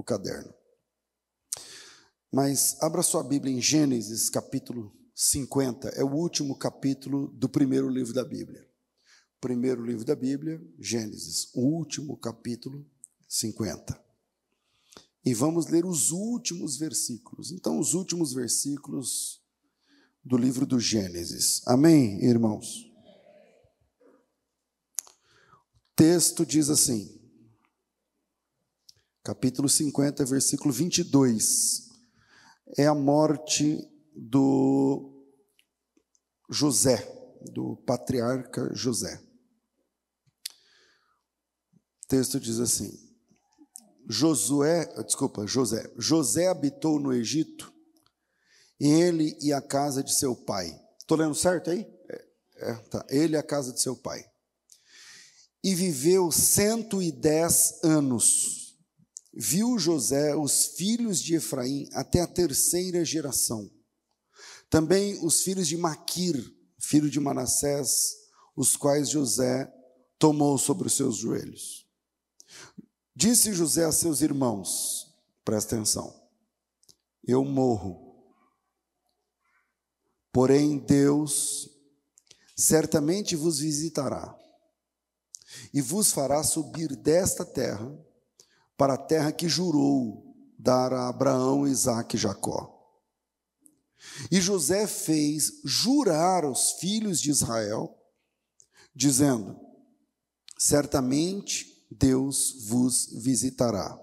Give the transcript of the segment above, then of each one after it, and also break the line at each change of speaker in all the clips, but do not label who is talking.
o caderno. Mas abra sua Bíblia em Gênesis, capítulo 50, é o último capítulo do primeiro livro da Bíblia. Primeiro livro da Bíblia, Gênesis, o último capítulo, 50. E vamos ler os últimos versículos. Então, os últimos versículos do livro do Gênesis. Amém, irmãos? O texto diz assim, capítulo 50, versículo 22. É a morte do José, do patriarca José. O texto diz assim: Josué, desculpa, José. José habitou no Egito, ele e a casa de seu pai. Estou lendo certo aí? É, é, tá. Ele e a casa de seu pai. E viveu 110 anos viu José os filhos de Efraim até a terceira geração. Também os filhos de Maquir, filho de Manassés, os quais José tomou sobre os seus joelhos. Disse José a seus irmãos: presta atenção, eu morro, porém Deus certamente vos visitará e vos fará subir desta terra para a terra que jurou dar a Abraão, Isaque e Jacó. E José fez jurar os filhos de Israel, dizendo: Certamente Deus vos visitará,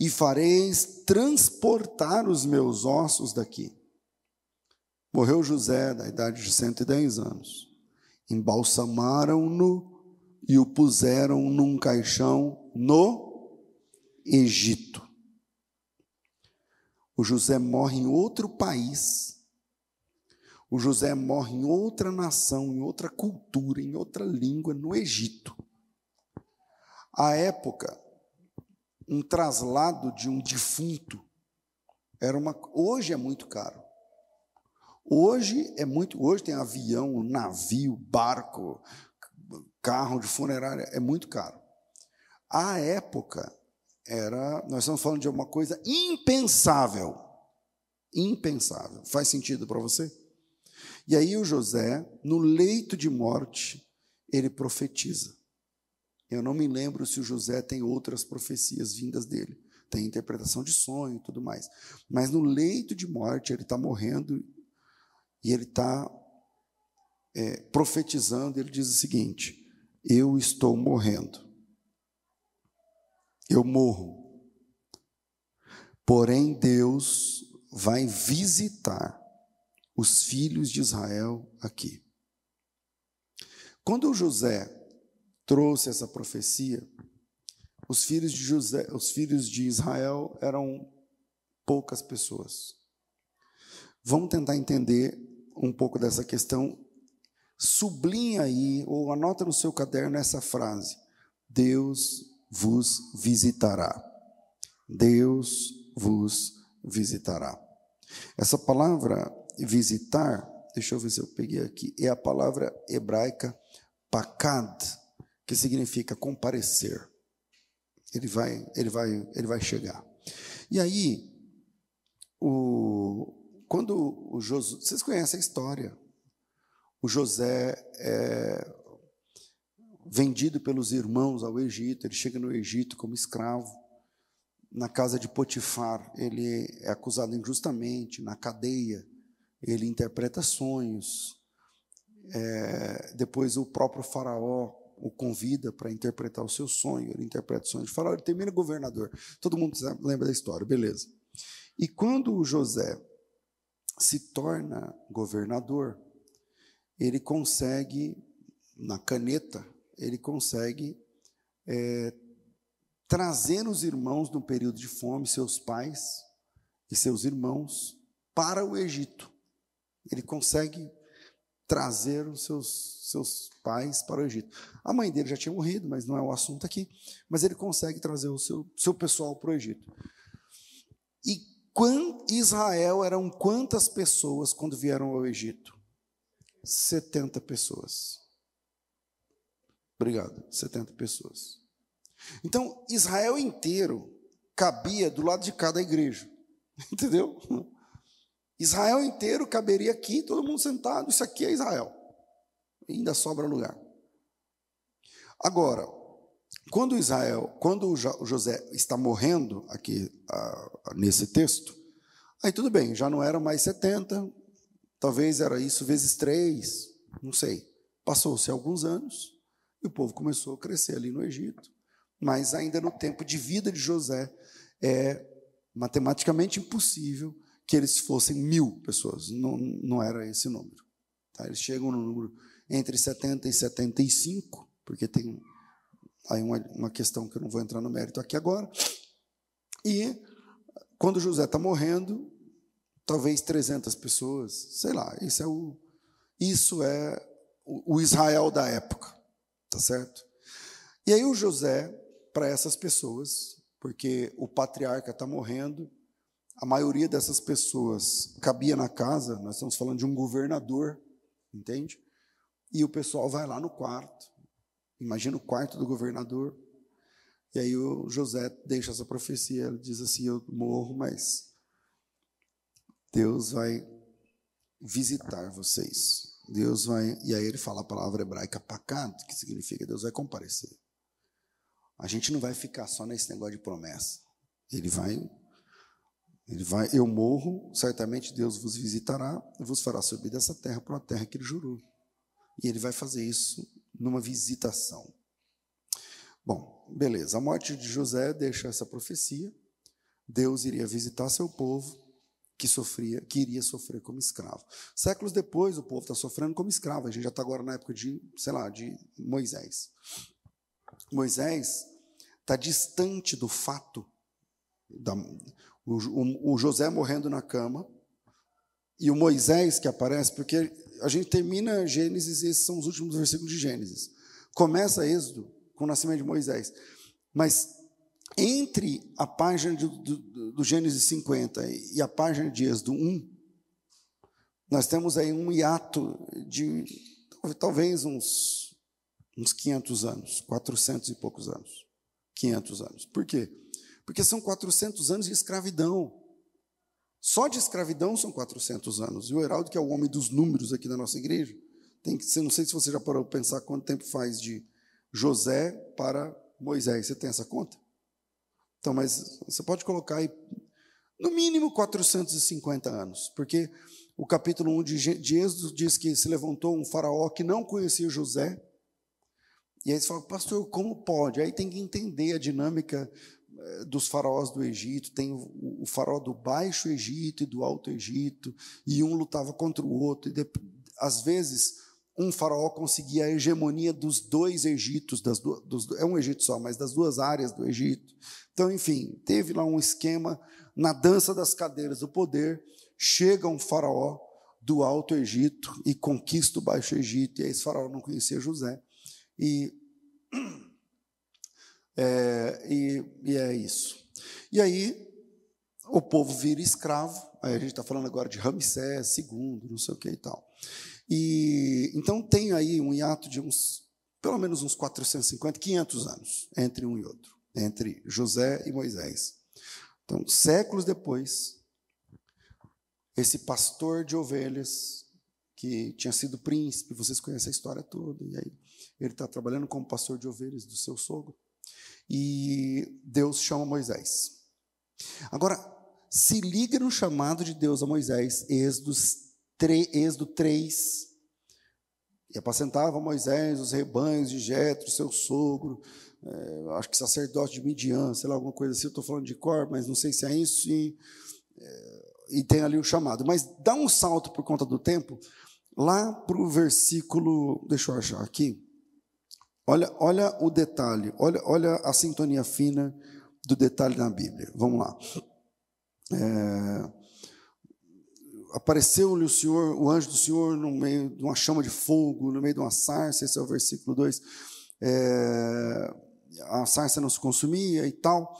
e fareis transportar os meus ossos daqui. Morreu José, da idade de 110 anos. Embalsamaram-no e o puseram num caixão no Egito. O José morre em outro país. O José morre em outra nação, em outra cultura, em outra língua, no Egito. À época, um traslado de um defunto era uma hoje é muito caro. Hoje é muito, hoje tem avião, navio, barco, carro de funerária, é muito caro. À época, era, nós estamos falando de uma coisa impensável. Impensável. Faz sentido para você? E aí o José, no leito de morte, ele profetiza. Eu não me lembro se o José tem outras profecias vindas dele. Tem interpretação de sonho e tudo mais. Mas no leito de morte, ele está morrendo e ele está é, profetizando. Ele diz o seguinte: Eu estou morrendo eu morro. Porém, Deus vai visitar os filhos de Israel aqui. Quando José trouxe essa profecia, os filhos de José, os filhos de Israel eram poucas pessoas. Vamos tentar entender um pouco dessa questão. Sublinha aí ou anota no seu caderno essa frase: Deus vos visitará. Deus vos visitará. Essa palavra visitar, deixa eu ver se eu peguei aqui, é a palavra hebraica pakad, que significa comparecer. Ele vai, ele vai, ele vai chegar. E aí, o, quando o Josué, vocês conhecem a história? O José é, vendido pelos irmãos ao Egito, ele chega no Egito como escravo. Na casa de Potifar, ele é acusado injustamente, na cadeia, ele interpreta sonhos. É, depois, o próprio Faraó o convida para interpretar o seu sonho, ele interpreta o sonho de Faraó, ele termina governador. Todo mundo lembra da história, beleza. E quando José se torna governador, ele consegue, na caneta, ele consegue é, trazer os irmãos no período de fome, seus pais e seus irmãos, para o Egito. Ele consegue trazer os seus, seus pais para o Egito. A mãe dele já tinha morrido, mas não é o assunto aqui. Mas ele consegue trazer o seu, seu pessoal para o Egito. E Israel eram quantas pessoas quando vieram ao Egito? 70 pessoas. Obrigado, 70 pessoas. Então, Israel inteiro cabia do lado de cada igreja. Entendeu? Israel inteiro caberia aqui, todo mundo sentado. Isso aqui é Israel. Ainda sobra lugar. Agora, quando Israel, quando José está morrendo aqui nesse texto, aí tudo bem, já não era mais 70, talvez era isso vezes três, não sei. Passou-se alguns anos e o povo começou a crescer ali no Egito, mas ainda no tempo de vida de José é matematicamente impossível que eles fossem mil pessoas, não, não era esse número. Tá? Eles chegam no número entre 70 e 75, porque tem aí uma, uma questão que eu não vou entrar no mérito aqui agora. E quando José está morrendo, talvez 300 pessoas, sei lá, isso é o, isso é o, o Israel da época, tá certo? E aí o José, para essas pessoas, porque o patriarca está morrendo, a maioria dessas pessoas cabia na casa, nós estamos falando de um governador, entende? E o pessoal vai lá no quarto, imagina o quarto do governador, e aí o José deixa essa profecia, ele diz assim: Eu morro, mas Deus vai visitar vocês. Deus vai. E aí ele fala a palavra hebraica pacato, que significa Deus vai comparecer. A gente não vai ficar só nesse negócio de promessa. Ele vai. Ele vai, eu morro, certamente Deus vos visitará e vos fará subir dessa terra para a terra que ele jurou. E ele vai fazer isso numa visitação. Bom, beleza. A morte de José deixa essa profecia. Deus iria visitar seu povo que sofria, que iria sofrer como escravo. Séculos depois, o povo está sofrendo como escravo. A gente já está agora na época de, sei lá, de Moisés. Moisés está distante do fato da, o, o, o José morrendo na cama e o Moisés que aparece, porque a gente termina Gênesis e esses são os últimos versículos de Gênesis. Começa Êxodo com o nascimento de Moisés. Mas entre a página do, do, do Gênesis 50 e a página de Êxodo 1, nós temos aí um hiato de talvez uns, uns 500 anos, 400 e poucos anos. 500 anos. Por quê? Porque são 400 anos de escravidão. Só de escravidão são 400 anos. E o Heraldo, que é o homem dos números aqui da nossa igreja, tem que, não sei se você já parou para pensar quanto tempo faz de José para Moisés. Você tem essa conta? Então, mas você pode colocar aí, no mínimo 450 anos, porque o capítulo 1 de, Êxodo diz que se levantou um faraó que não conhecia José, e aí você fala, pastor, como pode? Aí tem que entender a dinâmica eh, dos faraós do Egito, tem o, o faraó do Baixo Egito e do Alto Egito, e um lutava contra o outro, e de, às vezes um faraó conseguia a hegemonia dos dois Egitos, das dos, é um Egito só, mas das duas áreas do Egito. Então, enfim, teve lá um esquema na dança das cadeiras do poder. Chega um faraó do Alto Egito e conquista o Baixo Egito, e aí esse faraó não conhecia José. E é, e, e é isso. E aí o povo vira escravo. Aí a gente está falando agora de Ramsés II, não sei o que e tal. E então tem aí um hiato de uns, pelo menos uns 450, 500 anos entre um e outro, entre José e Moisés. Então, séculos depois, esse pastor de ovelhas, que tinha sido príncipe, vocês conhecem a história toda, e aí ele está trabalhando como pastor de ovelhas do seu sogro, e Deus chama Moisés. Agora, se liga no chamado de Deus a Moisés, Êxodo Êxodo 3. E apacentava Moisés os rebanhos de Jetro, seu sogro, é, acho que sacerdote de Midian, sei lá, alguma coisa assim, eu estou falando de cor, mas não sei se é isso, e, é, e tem ali o chamado. Mas dá um salto por conta do tempo, lá para o versículo, deixa eu achar aqui, olha, olha o detalhe, olha, olha a sintonia fina do detalhe na Bíblia, vamos lá. É, apareceu-lhe o Senhor, o anjo do Senhor, no meio de uma chama de fogo, no meio de uma sarça, esse é o versículo 2. É, a sarça não se consumia e tal.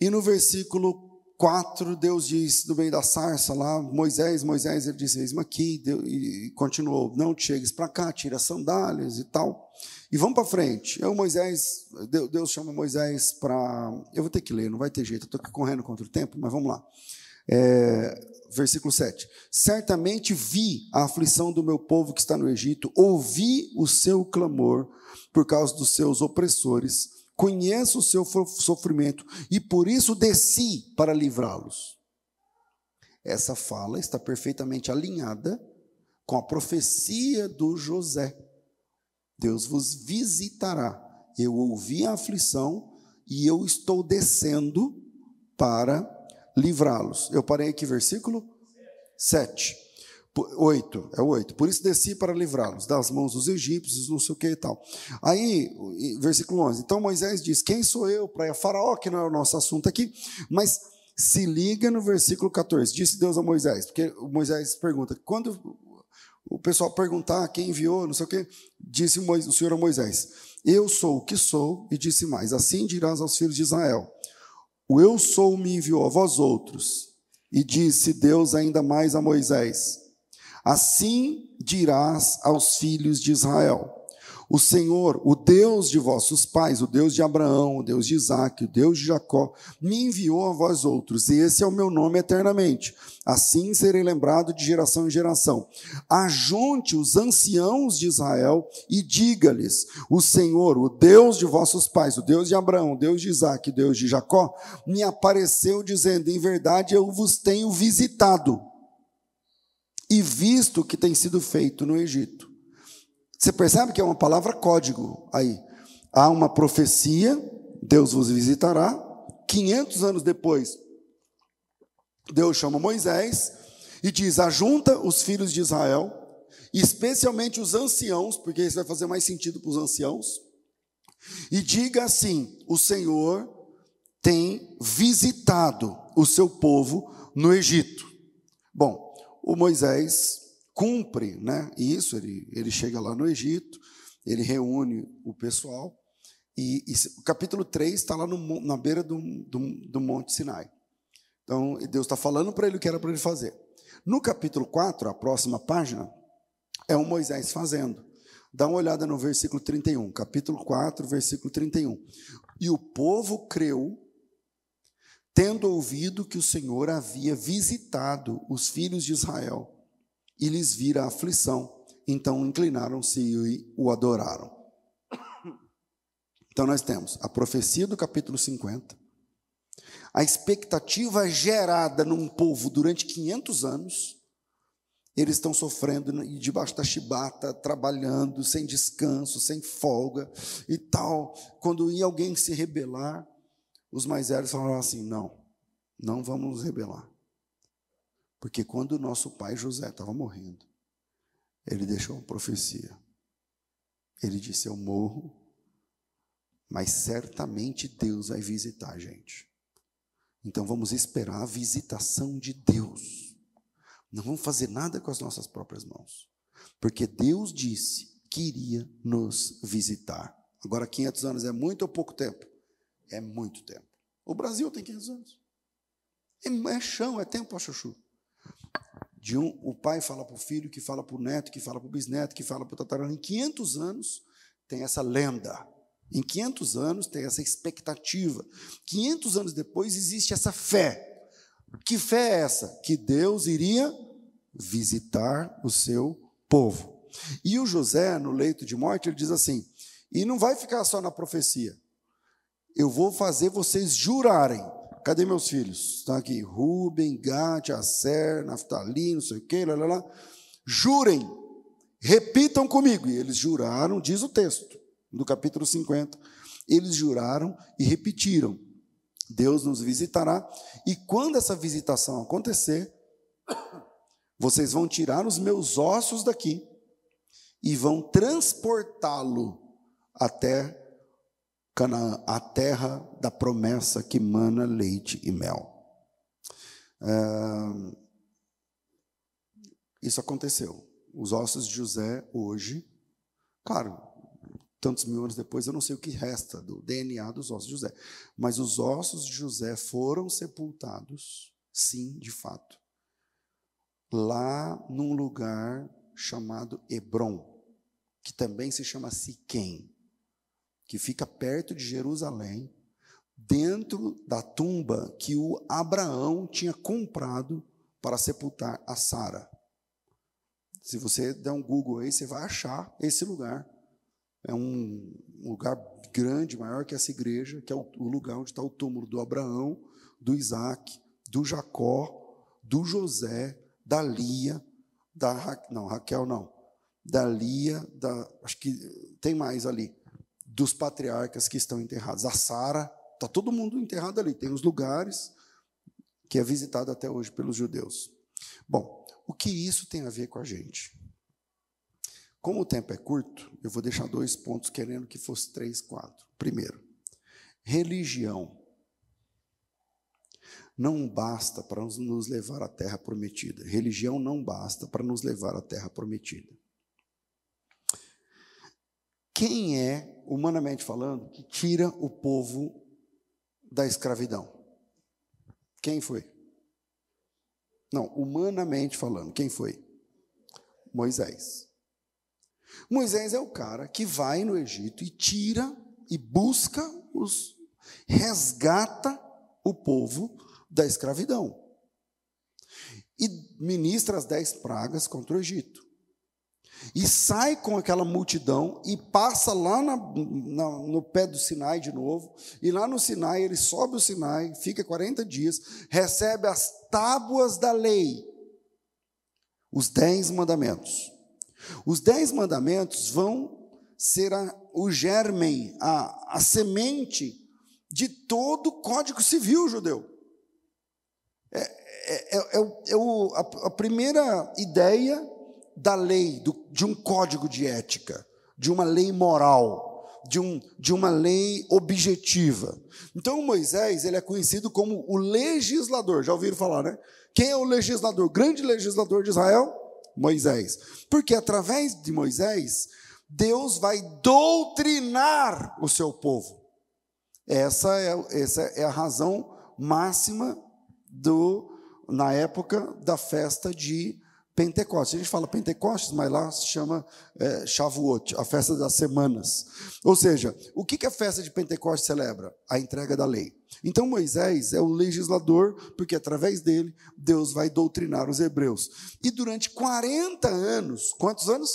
E no versículo 4, Deus diz no meio da sarça lá, Moisés, Moisés, ele disse, eis aqui, e continuou, não chegues para cá, tira as sandálias e tal. E vamos para frente. Eu, Moisés, Deus chama Moisés para. Eu vou ter que ler, não vai ter jeito, eu estou correndo contra o tempo, mas vamos lá. É, versículo 7. Certamente vi a aflição do meu povo que está no Egito, ouvi o seu clamor por causa dos seus opressores, conheço o seu sofrimento e por isso desci para livrá-los. Essa fala está perfeitamente alinhada com a profecia do José. Deus vos visitará. Eu ouvi a aflição e eu estou descendo para livrá-los. Eu parei aqui, versículo 7. 8, é 8. Por isso desci para livrá-los das mãos dos egípcios, não sei o que e tal. Aí, versículo 11. Então Moisés diz: Quem sou eu para Faraó, que não é o nosso assunto aqui, mas se liga no versículo 14. Disse Deus a Moisés, porque Moisés pergunta: quando o pessoal perguntar quem enviou, não sei o que, disse o Senhor a Moisés: Eu sou o que sou, e disse mais: Assim dirás aos filhos de Israel: O eu sou me enviou a vós outros. E disse Deus ainda mais a Moisés: Assim dirás aos filhos de Israel: O Senhor, o Deus de vossos pais, o Deus de Abraão, o Deus de Isaac, o Deus de Jacó, me enviou a vós outros, e esse é o meu nome eternamente. Assim serei lembrado de geração em geração. Ajunte os anciãos de Israel e diga-lhes: O Senhor, o Deus de vossos pais, o Deus de Abraão, o Deus de Isaac, o Deus de Jacó, me apareceu dizendo: Em verdade eu vos tenho visitado e visto o que tem sido feito no Egito. Você percebe que é uma palavra código aí. Há uma profecia, Deus vos visitará. 500 anos depois, Deus chama Moisés e diz: Ajunta os filhos de Israel, especialmente os anciãos, porque isso vai fazer mais sentido para os anciãos, e diga assim: O Senhor tem visitado o seu povo no Egito. Bom, o Moisés cumpre né, isso, ele, ele chega lá no Egito, ele reúne o pessoal, e, e o capítulo 3 está lá no, na beira do, do, do Monte Sinai. Então, Deus está falando para ele o que era para ele fazer. No capítulo 4, a próxima página, é o Moisés fazendo. Dá uma olhada no versículo 31, capítulo 4, versículo 31. E o povo creu tendo ouvido que o Senhor havia visitado os filhos de Israel e lhes vira a aflição, então inclinaram-se e o adoraram. Então nós temos a profecia do capítulo 50, a expectativa gerada num povo durante 500 anos, eles estão sofrendo debaixo da chibata, trabalhando sem descanso, sem folga e tal. Quando ia alguém se rebelar, os mais velhos falaram assim: não, não vamos nos rebelar. Porque quando o nosso pai José estava morrendo, ele deixou uma profecia. Ele disse: Eu morro, mas certamente Deus vai visitar a gente. Então vamos esperar a visitação de Deus. Não vamos fazer nada com as nossas próprias mãos. Porque Deus disse que iria nos visitar. Agora, 500 anos é muito ou pouco tempo? É muito tempo. O Brasil tem 500 anos. É, é chão, é tempo, chuchu. De um, o pai fala para o filho, que fala para o neto, que fala para o bisneto, que fala para o tataraneto. Em 500 anos tem essa lenda. Em 500 anos tem essa expectativa. 500 anos depois existe essa fé. Que fé é essa? Que Deus iria visitar o seu povo. E o José, no leito de morte, ele diz assim: e não vai ficar só na profecia eu vou fazer vocês jurarem. Cadê meus filhos? Estão aqui. Rubem, Gad, Aser, Naftali, não sei o quê, lá, lá, lá. Jurem. Repitam comigo. E eles juraram, diz o texto, do capítulo 50. Eles juraram e repetiram. Deus nos visitará. E quando essa visitação acontecer, vocês vão tirar os meus ossos daqui e vão transportá-lo até Canaã, a terra da promessa que mana leite e mel. É, isso aconteceu. Os ossos de José hoje, claro, tantos mil anos depois, eu não sei o que resta do DNA dos ossos de José. Mas os ossos de José foram sepultados, sim, de fato, lá num lugar chamado Hebron, que também se chama Siquém, que fica perto de Jerusalém, dentro da tumba que o Abraão tinha comprado para sepultar a Sara. Se você der um Google aí, você vai achar esse lugar. É um lugar grande, maior que essa igreja, que é o lugar onde está o túmulo do Abraão, do Isaac, do Jacó, do José, da Lia, da Ra... não, Raquel não, da Lia, da acho que tem mais ali, dos patriarcas que estão enterrados. A Sara, está todo mundo enterrado ali. Tem os lugares que é visitado até hoje pelos judeus. Bom, o que isso tem a ver com a gente? Como o tempo é curto, eu vou deixar dois pontos querendo que fosse três, quatro. Primeiro, religião não basta para nos levar à terra prometida. Religião não basta para nos levar à terra prometida. Quem é, humanamente falando, que tira o povo da escravidão? Quem foi? Não, humanamente falando, quem foi? Moisés. Moisés é o cara que vai no Egito e tira e busca os resgata o povo da escravidão. E ministra as dez pragas contra o Egito. E sai com aquela multidão e passa lá na, na, no pé do Sinai de novo. E lá no Sinai, ele sobe o Sinai, fica 40 dias, recebe as tábuas da lei, os dez mandamentos. Os dez mandamentos vão ser a, o germen, a, a semente de todo o código civil judeu. É, é, é, é, o, a, a, primeira ideia da lei, do, de um código de ética, de uma lei moral, de, um, de uma lei objetiva. Então Moisés ele é conhecido como o legislador. Já ouviram falar, né? Quem é o legislador? O grande legislador de Israel? Moisés. Porque através de Moisés, Deus vai doutrinar o seu povo. Essa é, essa é a razão máxima do, na época da festa de Pentecostes. A gente fala Pentecostes, mas lá se chama é, Shavuot, a festa das semanas. Ou seja, o que, que a festa de Pentecostes celebra? A entrega da lei. Então Moisés é o legislador, porque através dele Deus vai doutrinar os hebreus. E durante 40 anos, quantos anos?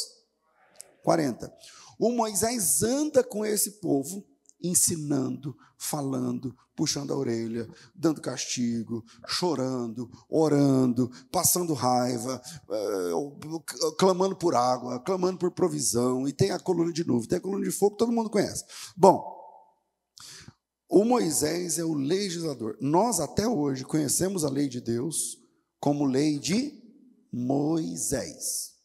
40. O Moisés anda com esse povo, ensinando, falando, puxando a orelha, dando castigo, chorando, orando, passando raiva, uh, clamando por água, clamando por provisão, e tem a coluna de nuvem, tem a coluna de fogo, todo mundo conhece. Bom, o Moisés é o legislador. Nós até hoje conhecemos a lei de Deus como lei de Moisés.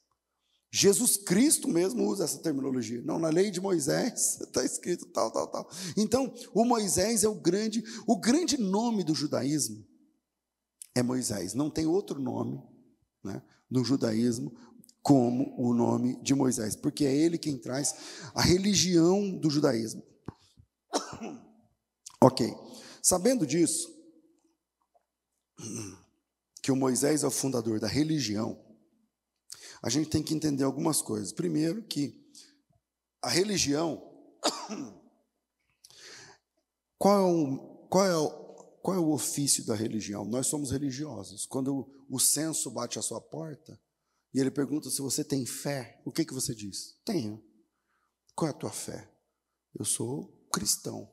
Jesus Cristo mesmo usa essa terminologia. Não, na lei de Moisés está escrito tal, tal, tal. Então, o Moisés é o grande, o grande nome do judaísmo é Moisés. Não tem outro nome né, no judaísmo como o nome de Moisés, porque é ele quem traz a religião do judaísmo. ok. Sabendo disso, que o Moisés é o fundador da religião, a gente tem que entender algumas coisas. Primeiro, que a religião. Qual é o, qual é o, qual é o ofício da religião? Nós somos religiosos. Quando o, o censo bate à sua porta e ele pergunta se você tem fé, o que, que você diz? Tenho. Qual é a tua fé? Eu sou cristão.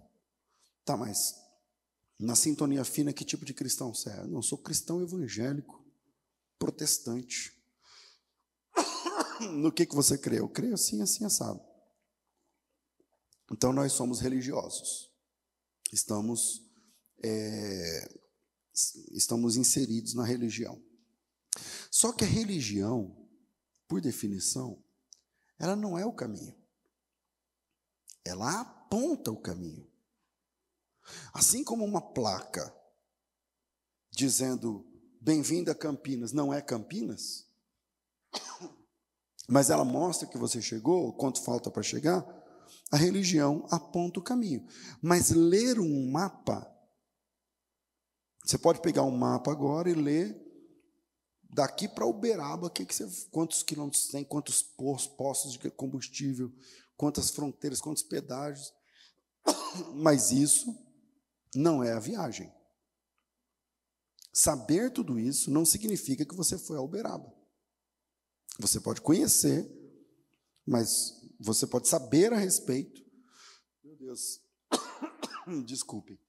Tá, mas na sintonia fina, que tipo de cristão você é? Não, sou cristão evangélico, protestante no que, que você crê? Eu creio assim, assim, assado. Então nós somos religiosos. Estamos, é, estamos inseridos na religião. Só que a religião, por definição, ela não é o caminho. Ela aponta o caminho. Assim como uma placa dizendo bem-vindo a Campinas não é Campinas, mas ela mostra que você chegou, quanto falta para chegar, A religião aponta o caminho. Mas ler um mapa, você pode pegar um mapa agora e ler daqui para Uberaba, que que você, quantos quilômetros tem, quantos postos de combustível, quantas fronteiras, quantos pedágios. Mas isso não é a viagem. Saber tudo isso não significa que você foi a Uberaba. Você pode conhecer, mas você pode saber a respeito. Meu Deus, desculpe.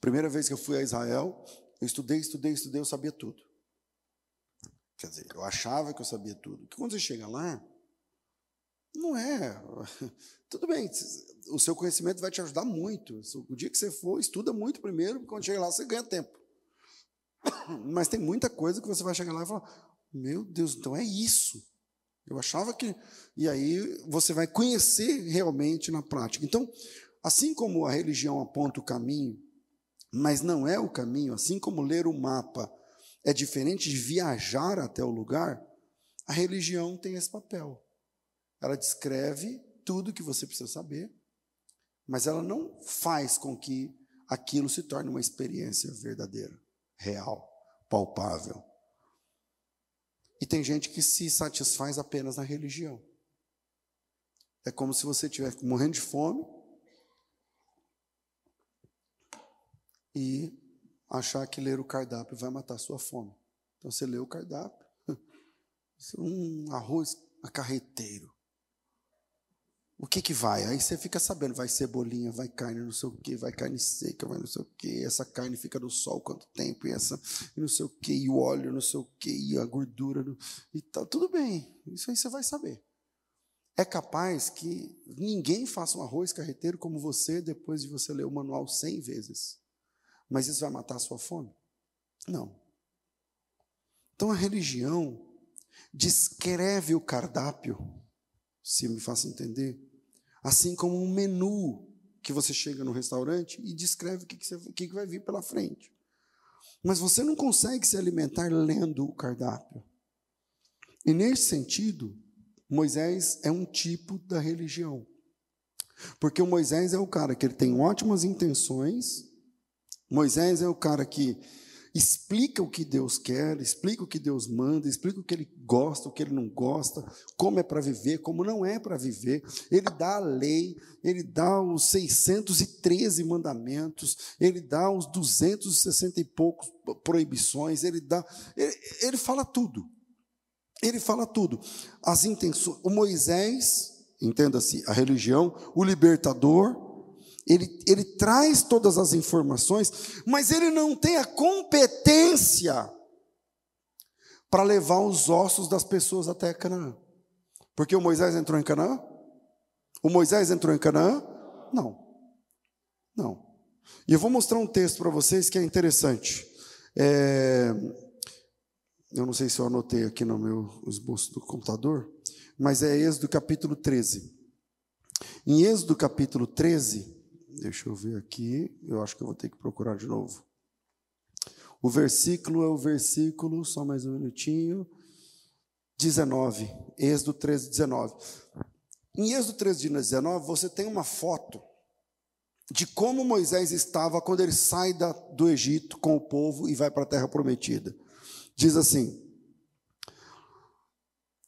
Primeira vez que eu fui a Israel, eu estudei, estudei, estudei, eu sabia tudo. Quer dizer, eu achava que eu sabia tudo. Porque quando você chega lá, não é. Tudo bem, o seu conhecimento vai te ajudar muito. O dia que você for, estuda muito primeiro, porque quando chega lá você ganha tempo. Mas tem muita coisa que você vai chegar lá e falar: Meu Deus, então é isso. Eu achava que. E aí você vai conhecer realmente na prática. Então, assim como a religião aponta o caminho mas não é o caminho, assim como ler o mapa é diferente de viajar até o lugar, a religião tem esse papel. Ela descreve tudo que você precisa saber, mas ela não faz com que aquilo se torne uma experiência verdadeira, real, palpável. E tem gente que se satisfaz apenas na religião. É como se você estivesse morrendo de fome e achar que ler o cardápio vai matar a sua fome. Então você lê o cardápio, um arroz carreteiro. O que que vai? Aí você fica sabendo, vai cebolinha, vai carne, não sei o que, vai carne seca, vai não sei o que, essa carne fica no sol quanto tempo, e essa, e não sei o que, e o óleo, não sei o que, e a gordura, e tal. Tudo bem, isso aí você vai saber. É capaz que ninguém faça um arroz carreteiro como você depois de você ler o manual cem vezes. Mas isso vai matar a sua fome? Não. Então a religião descreve o cardápio, se me faça entender, assim como um menu que você chega no restaurante e descreve o que, que, você, o que, vai vir pela frente. Mas você não consegue se alimentar lendo o cardápio. E nesse sentido, Moisés é um tipo da religião. Porque o Moisés é o cara que ele tem ótimas intenções, Moisés é o cara que explica o que Deus quer, explica o que Deus manda, explica o que ele gosta, o que ele não gosta, como é para viver, como não é para viver. Ele dá a lei, ele dá os 613 mandamentos, ele dá os 260 e poucos proibições, ele dá, ele, ele fala tudo. Ele fala tudo. As intenções, o Moisés, entenda-se, a religião, o libertador, ele, ele traz todas as informações, mas ele não tem a competência para levar os ossos das pessoas até Canaã. Porque o Moisés entrou em Canaã? O Moisés entrou em Canaã? Não. Não. E eu vou mostrar um texto para vocês que é interessante. É, eu não sei se eu anotei aqui no meu esboço do computador, mas é Êxodo capítulo 13. Em Êxodo capítulo 13, Deixa eu ver aqui, eu acho que eu vou ter que procurar de novo. O versículo é o versículo, só mais um minutinho, 19, Êxodo 13, 19. Em Êxodo 13, 19, você tem uma foto de como Moisés estava quando ele sai da, do Egito com o povo e vai para a terra prometida. Diz assim: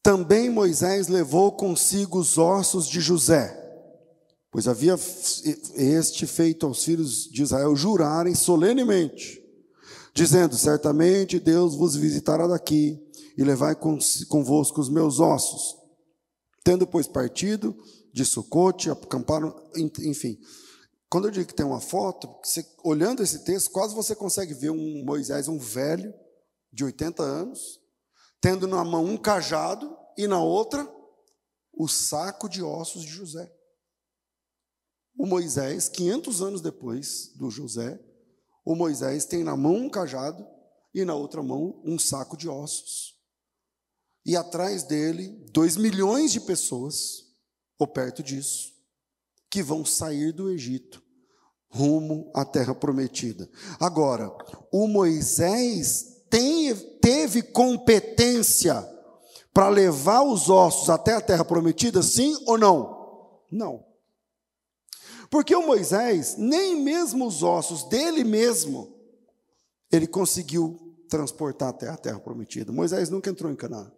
Também Moisés levou consigo os ossos de José Pois havia este feito aos filhos de Israel jurarem solenemente, dizendo: Certamente Deus vos visitará daqui e levai convosco os meus ossos. Tendo, pois, partido de Sucote, acamparam, enfim. Quando eu digo que tem uma foto, você, olhando esse texto, quase você consegue ver um Moisés, um velho, de 80 anos, tendo na mão um cajado e na outra o saco de ossos de José o Moisés, 500 anos depois do José, o Moisés tem na mão um cajado e na outra mão um saco de ossos. E atrás dele, dois milhões de pessoas, ou perto disso, que vão sair do Egito rumo à terra prometida. Agora, o Moisés tem, teve competência para levar os ossos até a terra prometida, sim ou não? Não. Porque o Moisés, nem mesmo os ossos dele mesmo, ele conseguiu transportar até a terra prometida. Moisés nunca entrou em Canaã.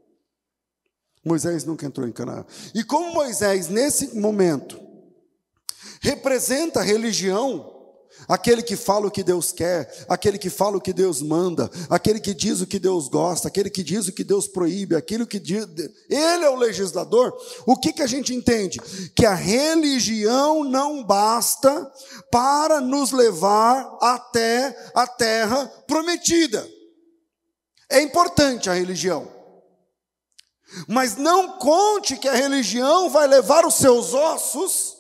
Moisés nunca entrou em Canaã. E como Moisés, nesse momento, representa a religião, aquele que fala o que Deus quer, aquele que fala o que Deus manda, aquele que diz o que Deus gosta, aquele que diz o que Deus proíbe, aquilo que diz. Ele é o legislador. O que, que a gente entende? Que a religião não basta para nos levar até a terra prometida. É importante a religião. Mas não conte que a religião vai levar os seus ossos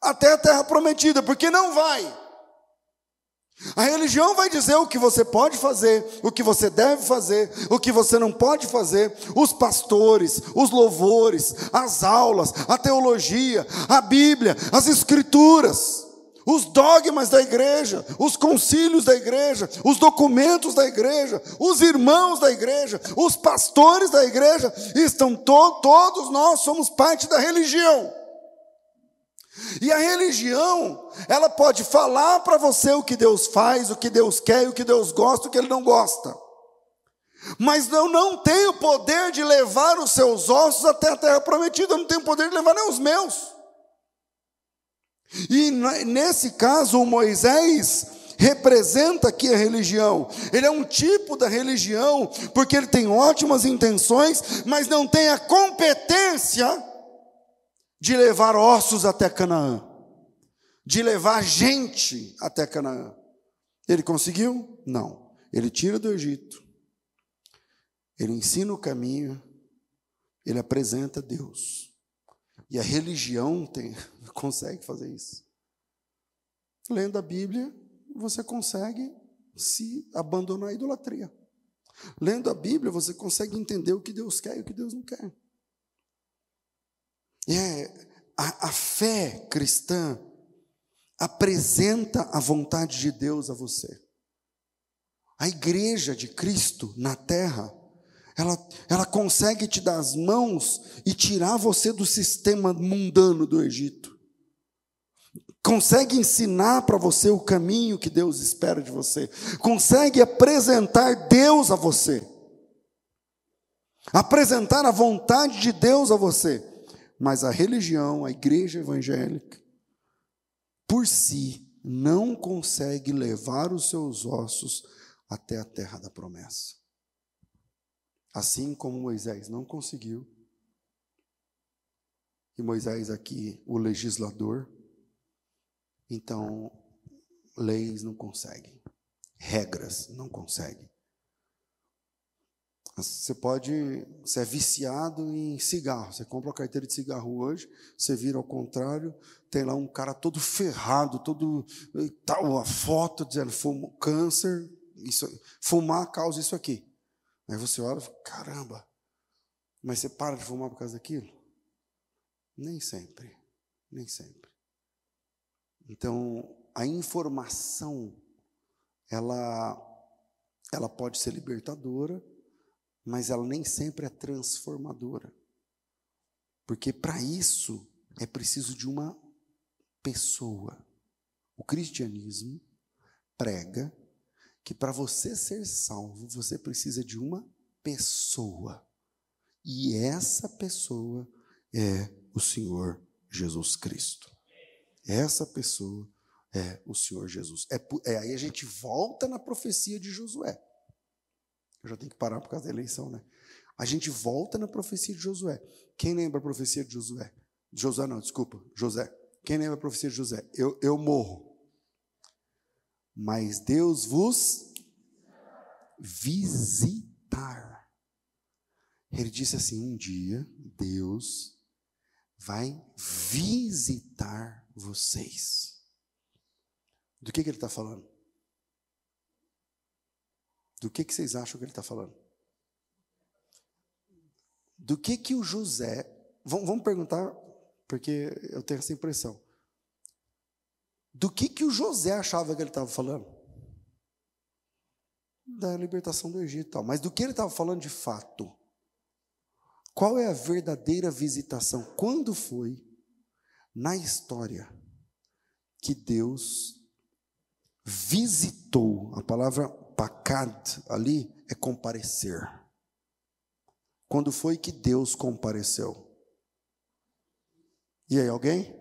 até a terra prometida, porque não vai. A religião vai dizer o que você pode fazer, o que você deve fazer, o que você não pode fazer. Os pastores, os louvores, as aulas, a teologia, a Bíblia, as escrituras, os dogmas da igreja, os concílios da igreja, os documentos da igreja, os irmãos da igreja, os pastores da igreja, estão to todos nós somos parte da religião. E a religião, ela pode falar para você o que Deus faz, o que Deus quer, o que Deus gosta, o que Ele não gosta. Mas eu não tenho poder de levar os seus ossos até a terra prometida, eu não tenho poder de levar nem os meus. E nesse caso, o Moisés representa aqui a religião. Ele é um tipo da religião, porque ele tem ótimas intenções, mas não tem a competência de levar ossos até Canaã, de levar gente até Canaã. Ele conseguiu? Não. Ele tira do Egito, ele ensina o caminho, ele apresenta Deus. E a religião tem, consegue fazer isso. Lendo a Bíblia, você consegue se abandonar à idolatria. Lendo a Bíblia, você consegue entender o que Deus quer e o que Deus não quer. É, a, a fé cristã apresenta a vontade de Deus a você. A igreja de Cristo na terra, ela, ela consegue te dar as mãos e tirar você do sistema mundano do Egito. Consegue ensinar para você o caminho que Deus espera de você. Consegue apresentar Deus a você. Apresentar a vontade de Deus a você. Mas a religião, a igreja evangélica, por si, não consegue levar os seus ossos até a terra da promessa. Assim como Moisés não conseguiu, e Moisés aqui, o legislador, então leis não conseguem, regras não conseguem. Você pode, você é viciado em cigarro. Você compra uma carteira de cigarro hoje, você vira ao contrário, tem lá um cara todo ferrado, todo tal, a foto dizendo fumo, câncer, isso, fumar causa isso aqui. Aí você olha caramba, mas você para de fumar por causa daquilo? Nem sempre, nem sempre. Então, a informação, ela, ela pode ser libertadora, mas ela nem sempre é transformadora. Porque para isso é preciso de uma pessoa. O cristianismo prega que para você ser salvo, você precisa de uma pessoa. E essa pessoa é o Senhor Jesus Cristo. Essa pessoa é o Senhor Jesus. É, é, aí a gente volta na profecia de Josué. Eu já tenho que parar por causa da eleição, né? A gente volta na profecia de Josué. Quem lembra a profecia de Josué? Josué não, desculpa, José. Quem lembra a profecia de José? Eu, eu morro. Mas Deus vos visitar. Ele disse assim: um dia Deus vai visitar vocês. Do que, que ele está falando? Do que, que vocês acham que ele está falando? Do que que o José. Vamos, perguntar, porque eu tenho essa impressão. Do que que o José achava que ele estava falando? Da libertação do Egito, tal. mas do que ele estava falando de fato? Qual é a verdadeira visitação? Quando foi na história que Deus visitou? A palavra pakad ali é comparecer. Quando foi que Deus compareceu? E aí, alguém?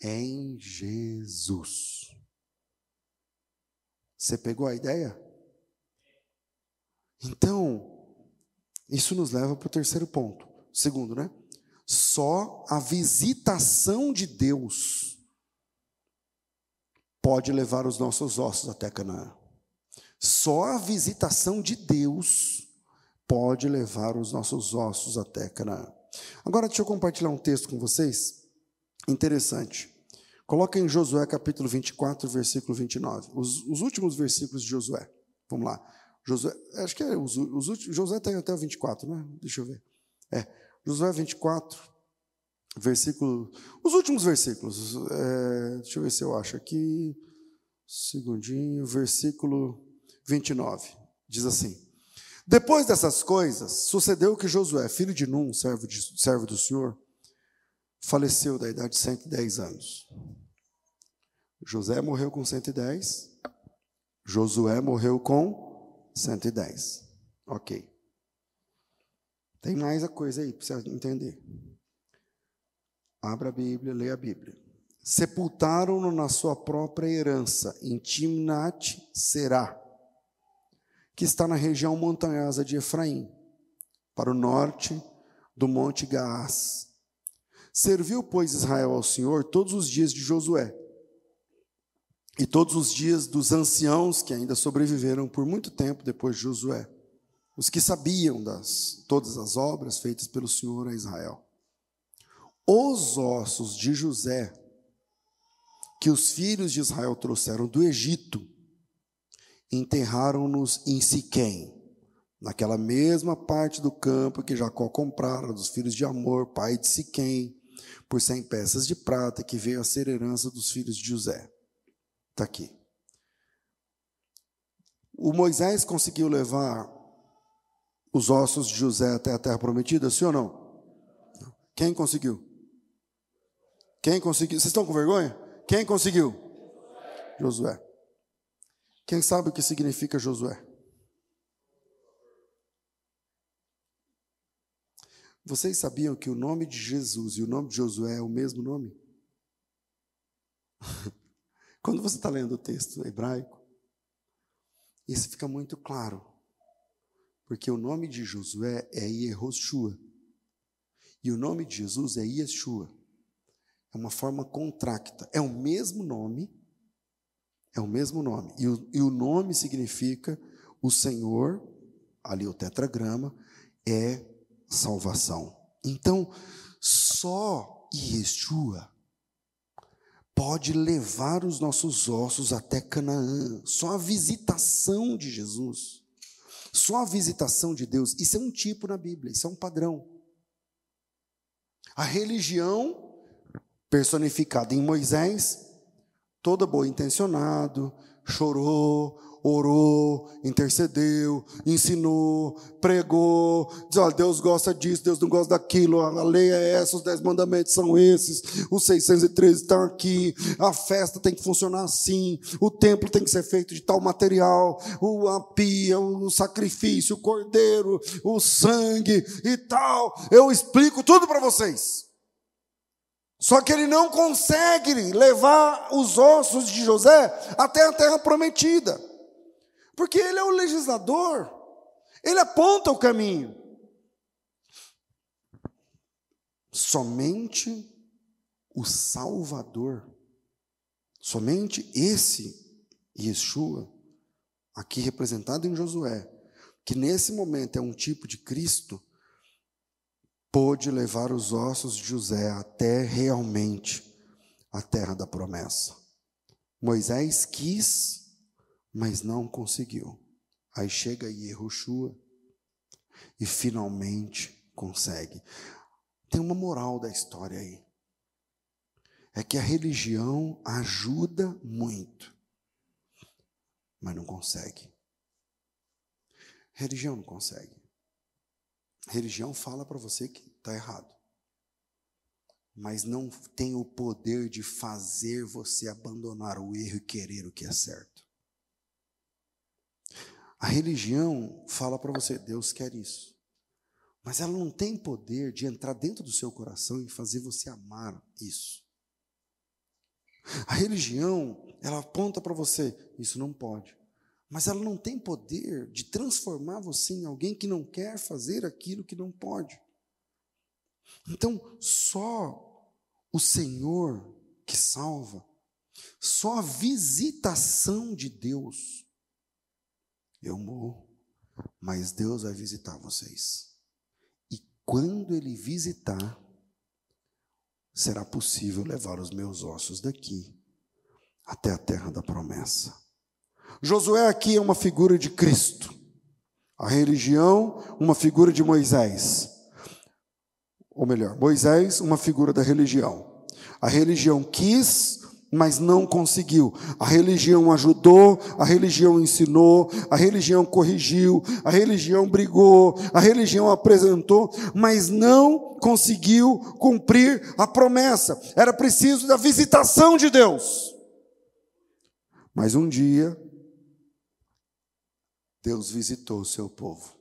Em Jesus. Você pegou a ideia? Então, isso nos leva para o terceiro ponto. Segundo, né? Só a visitação de Deus pode levar os nossos ossos até Canaã. Só a visitação de Deus pode levar os nossos ossos até Canaã. Agora deixa eu compartilhar um texto com vocês interessante. Coloca em Josué capítulo 24, versículo 29. Os, os últimos versículos de Josué. Vamos lá. Josué, acho que é os, os últimos, Josué tem até o 24, né? Deixa eu ver. É, Josué 24, versículo. Os últimos versículos. É, deixa eu ver se eu acho aqui. Segundinho, versículo 29. Diz assim: Depois dessas coisas, sucedeu que Josué, filho de Num, servo, de, servo do Senhor, faleceu da idade de 110 anos. José morreu com 110, Josué morreu com 110. Ok. Tem mais a coisa aí para você entender. Abra a Bíblia, leia a Bíblia. Sepultaram-no na sua própria herança, em Timnat Será, que está na região montanhosa de Efraim, para o norte do monte Gaás. Serviu, pois, Israel ao Senhor todos os dias de Josué, e todos os dias dos anciãos que ainda sobreviveram por muito tempo depois de Josué, os que sabiam das todas as obras feitas pelo Senhor a Israel. Os ossos de José que os filhos de Israel trouxeram do Egito, enterraram-nos em Siquém, naquela mesma parte do campo que Jacó comprara dos filhos de Amor, pai de Siquém, por cem peças de prata, que veio a ser herança dos filhos de José. Está aqui. O Moisés conseguiu levar os ossos de José até a terra prometida, sim ou não? Quem conseguiu? Quem conseguiu? Vocês estão com vergonha? Quem conseguiu? Josué. Quem sabe o que significa Josué? Vocês sabiam que o nome de Jesus e o nome de Josué é o mesmo nome? Quando você está lendo o texto hebraico, isso fica muito claro. Porque o nome de Josué é Yehoshua. E o nome de Jesus é Yeshua. É uma forma contracta. É o mesmo nome. É o mesmo nome. E o, e o nome significa o Senhor, ali o tetragrama, é salvação. Então, só Yeshua pode levar os nossos ossos até Canaã. Só a visitação de Jesus, só a visitação de Deus, isso é um tipo na Bíblia, isso é um padrão. A religião personificada em Moisés, toda boa intencionado, chorou, orou, intercedeu, ensinou, pregou, diz: olha, Deus gosta disso, Deus não gosta daquilo, a lei é essa, os dez mandamentos são esses, os 613 estão aqui, a festa tem que funcionar assim, o templo tem que ser feito de tal material, a pia, o sacrifício, o cordeiro, o sangue e tal. Eu explico tudo para vocês. Só que ele não consegue levar os ossos de José até a terra prometida. Porque ele é o legislador, ele aponta o caminho. Somente o Salvador, somente esse Yeshua, aqui representado em Josué, que nesse momento é um tipo de Cristo, pôde levar os ossos de José até realmente a terra da promessa. Moisés quis mas não conseguiu. Aí chega Yehoshua e finalmente consegue. Tem uma moral da história aí. É que a religião ajuda muito, mas não consegue. A religião não consegue. Religião fala para você que está errado, mas não tem o poder de fazer você abandonar o erro e querer o que é certo. A religião fala para você, Deus quer isso. Mas ela não tem poder de entrar dentro do seu coração e fazer você amar isso. A religião, ela aponta para você, isso não pode. Mas ela não tem poder de transformar você em alguém que não quer fazer aquilo que não pode. Então, só o Senhor que salva, só a visitação de Deus. Eu morro, mas Deus vai visitar vocês. E quando Ele visitar, será possível levar os meus ossos daqui até a terra da promessa. Josué aqui é uma figura de Cristo, a religião, uma figura de Moisés. Ou melhor, Moisés, uma figura da religião. A religião quis mas não conseguiu. A religião ajudou, a religião ensinou, a religião corrigiu, a religião brigou, a religião apresentou, mas não conseguiu cumprir a promessa. Era preciso da visitação de Deus. Mas um dia, Deus visitou o seu povo.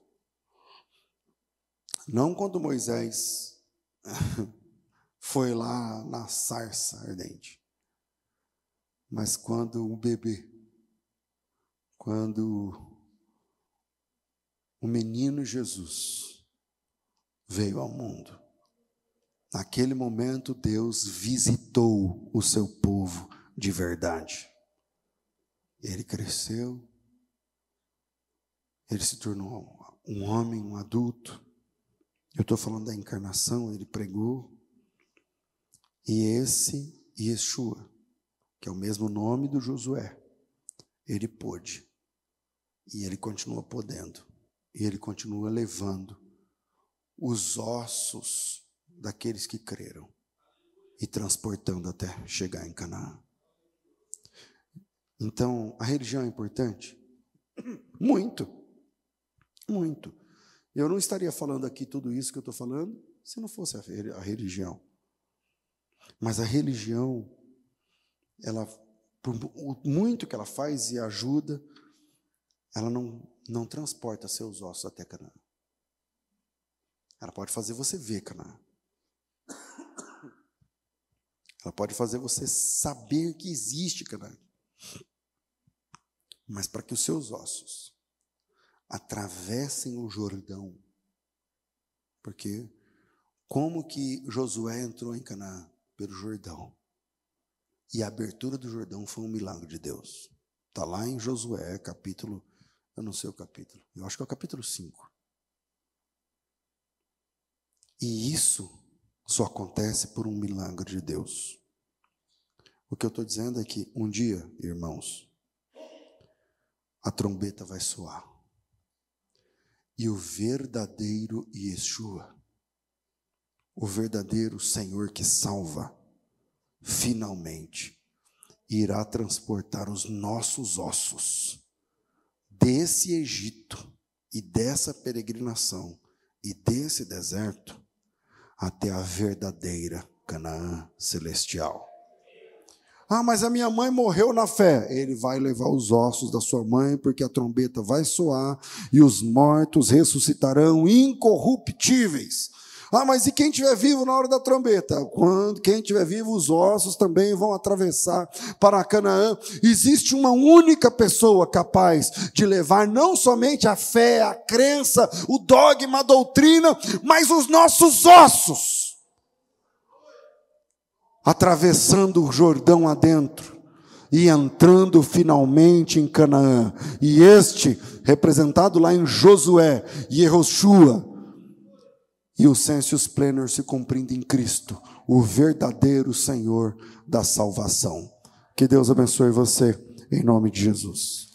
Não quando Moisés foi lá na sarça ardente mas quando o bebê, quando o menino Jesus veio ao mundo, naquele momento Deus visitou o seu povo de verdade. Ele cresceu, ele se tornou um homem, um adulto. Eu estou falando da encarnação, ele pregou. E esse Yeshua que é o mesmo nome do Josué, ele pôde. E ele continua podendo. E ele continua levando os ossos daqueles que creram e transportando até chegar em Canaã. Então, a religião é importante? Muito. Muito. Eu não estaria falando aqui tudo isso que eu estou falando se não fosse a religião. Mas a religião ela, por muito que ela faz e ajuda, ela não, não transporta seus ossos até Canaã. Ela pode fazer você ver Canaã. Ela pode fazer você saber que existe Canaã. Mas para que os seus ossos atravessem o Jordão, porque como que Josué entrou em Canaã? Pelo Jordão. E a abertura do Jordão foi um milagre de Deus. Está lá em Josué, capítulo, eu não sei o capítulo, eu acho que é o capítulo 5. E isso só acontece por um milagre de Deus. O que eu estou dizendo é que um dia, irmãos, a trombeta vai soar. E o verdadeiro Yeshua, o verdadeiro Senhor que salva, finalmente irá transportar os nossos ossos desse Egito e dessa peregrinação e desse deserto até a verdadeira Canaã celestial. Ah, mas a minha mãe morreu na fé. Ele vai levar os ossos da sua mãe, porque a trombeta vai soar e os mortos ressuscitarão incorruptíveis ah, mas e quem estiver vivo na hora da trombeta? Quando quem estiver vivo, os ossos também vão atravessar para Canaã. Existe uma única pessoa capaz de levar não somente a fé, a crença, o dogma, a doutrina, mas os nossos ossos. Atravessando o Jordão adentro e entrando finalmente em Canaã. E este, representado lá em Josué, Yehoshua, e o sensus plenor se cumprindo em Cristo, o verdadeiro Senhor da salvação. Que Deus abençoe você, em nome de Jesus.